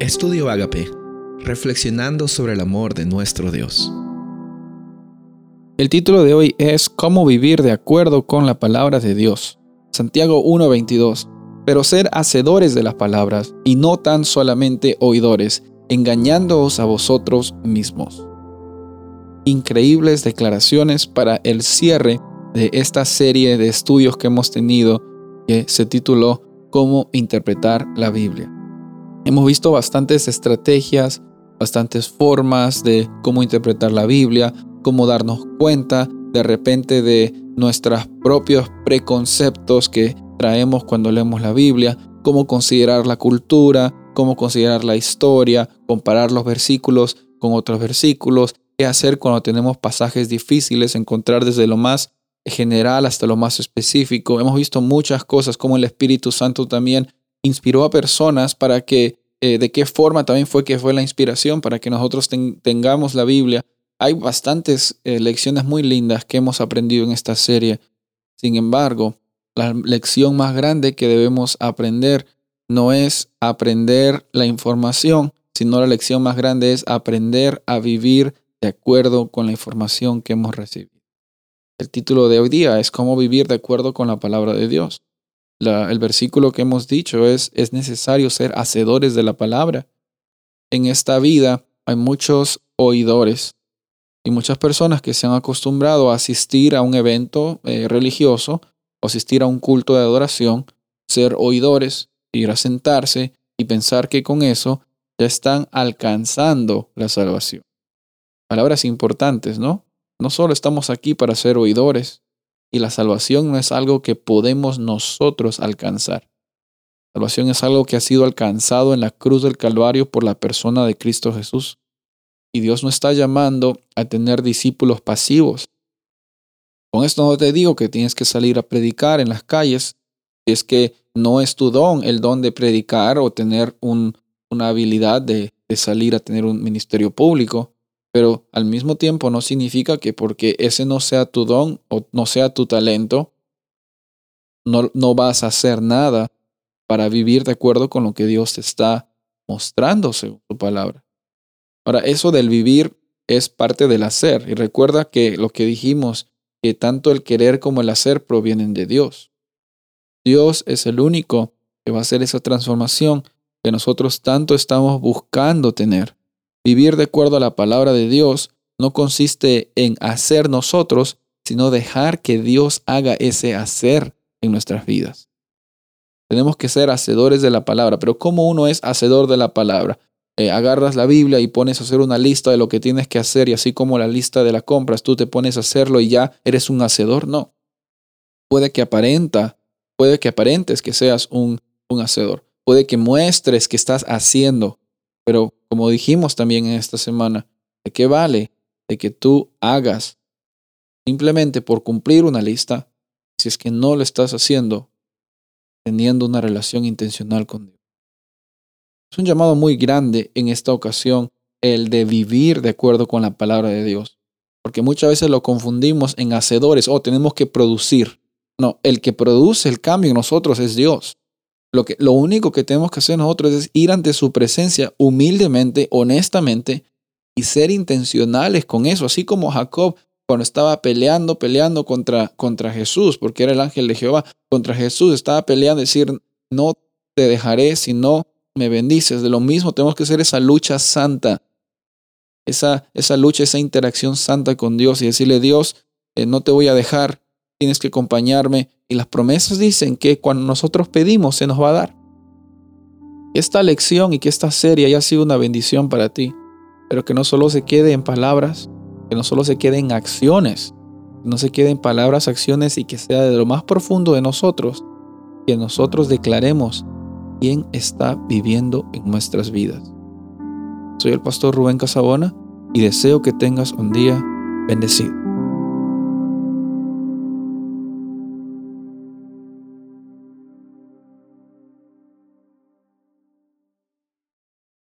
Estudio Agape, reflexionando sobre el amor de nuestro Dios. El título de hoy es Cómo vivir de acuerdo con la palabra de Dios. Santiago 1:22. Pero ser hacedores de las palabras y no tan solamente oidores, engañándoos a vosotros mismos. Increíbles declaraciones para el cierre de esta serie de estudios que hemos tenido que se tituló Cómo interpretar la Biblia. Hemos visto bastantes estrategias, bastantes formas de cómo interpretar la Biblia, cómo darnos cuenta de repente de nuestros propios preconceptos que traemos cuando leemos la Biblia, cómo considerar la cultura, cómo considerar la historia, comparar los versículos con otros versículos, qué hacer cuando tenemos pasajes difíciles, encontrar desde lo más general hasta lo más específico. Hemos visto muchas cosas, como el Espíritu Santo también inspiró a personas para que, eh, de qué forma también fue que fue la inspiración para que nosotros tengamos la Biblia. Hay bastantes eh, lecciones muy lindas que hemos aprendido en esta serie. Sin embargo, la lección más grande que debemos aprender no es aprender la información, sino la lección más grande es aprender a vivir de acuerdo con la información que hemos recibido. El título de hoy día es cómo vivir de acuerdo con la palabra de Dios el versículo que hemos dicho es, es necesario ser hacedores de la palabra. En esta vida hay muchos oidores y muchas personas que se han acostumbrado a asistir a un evento eh, religioso asistir a un culto de adoración, ser oidores, ir a sentarse y pensar que con eso ya están alcanzando la salvación. Palabras importantes, ¿no? No solo estamos aquí para ser oidores, y la salvación no es algo que podemos nosotros alcanzar. salvación es algo que ha sido alcanzado en la cruz del Calvario por la persona de Cristo Jesús. Y Dios no está llamando a tener discípulos pasivos. Con esto no te digo que tienes que salir a predicar en las calles. Es que no es tu don el don de predicar o tener una habilidad de salir a tener un ministerio público. Pero al mismo tiempo no significa que porque ese no sea tu don o no sea tu talento, no, no vas a hacer nada para vivir de acuerdo con lo que Dios te está mostrando según su palabra. Ahora, eso del vivir es parte del hacer. Y recuerda que lo que dijimos, que tanto el querer como el hacer provienen de Dios. Dios es el único que va a hacer esa transformación que nosotros tanto estamos buscando tener. Vivir de acuerdo a la palabra de Dios no consiste en hacer nosotros, sino dejar que Dios haga ese hacer en nuestras vidas. Tenemos que ser hacedores de la palabra, pero ¿cómo uno es hacedor de la palabra? Eh, agarras la Biblia y pones a hacer una lista de lo que tienes que hacer y así como la lista de las compras, tú te pones a hacerlo y ya eres un hacedor. No. Puede que aparenta, puede que aparentes que seas un, un hacedor. Puede que muestres que estás haciendo, pero como dijimos también en esta semana, ¿de qué vale de que tú hagas simplemente por cumplir una lista si es que no lo estás haciendo teniendo una relación intencional con Dios? Es un llamado muy grande en esta ocasión el de vivir de acuerdo con la palabra de Dios, porque muchas veces lo confundimos en hacedores o oh, tenemos que producir. No, el que produce el cambio en nosotros es Dios. Lo, que, lo único que tenemos que hacer nosotros es ir ante su presencia humildemente, honestamente, y ser intencionales con eso, así como Jacob cuando estaba peleando, peleando contra, contra Jesús, porque era el ángel de Jehová, contra Jesús, estaba peleando, decir, no te dejaré si no me bendices. De lo mismo tenemos que hacer esa lucha santa, esa, esa lucha, esa interacción santa con Dios y decirle, Dios, eh, no te voy a dejar, tienes que acompañarme. Y las promesas dicen que cuando nosotros pedimos se nos va a dar. Esta lección y que esta serie haya sido una bendición para ti, pero que no solo se quede en palabras, que no solo se quede en acciones, que no se quede en palabras, acciones y que sea de lo más profundo de nosotros, que nosotros declaremos quién está viviendo en nuestras vidas. Soy el pastor Rubén Casabona y deseo que tengas un día bendecido.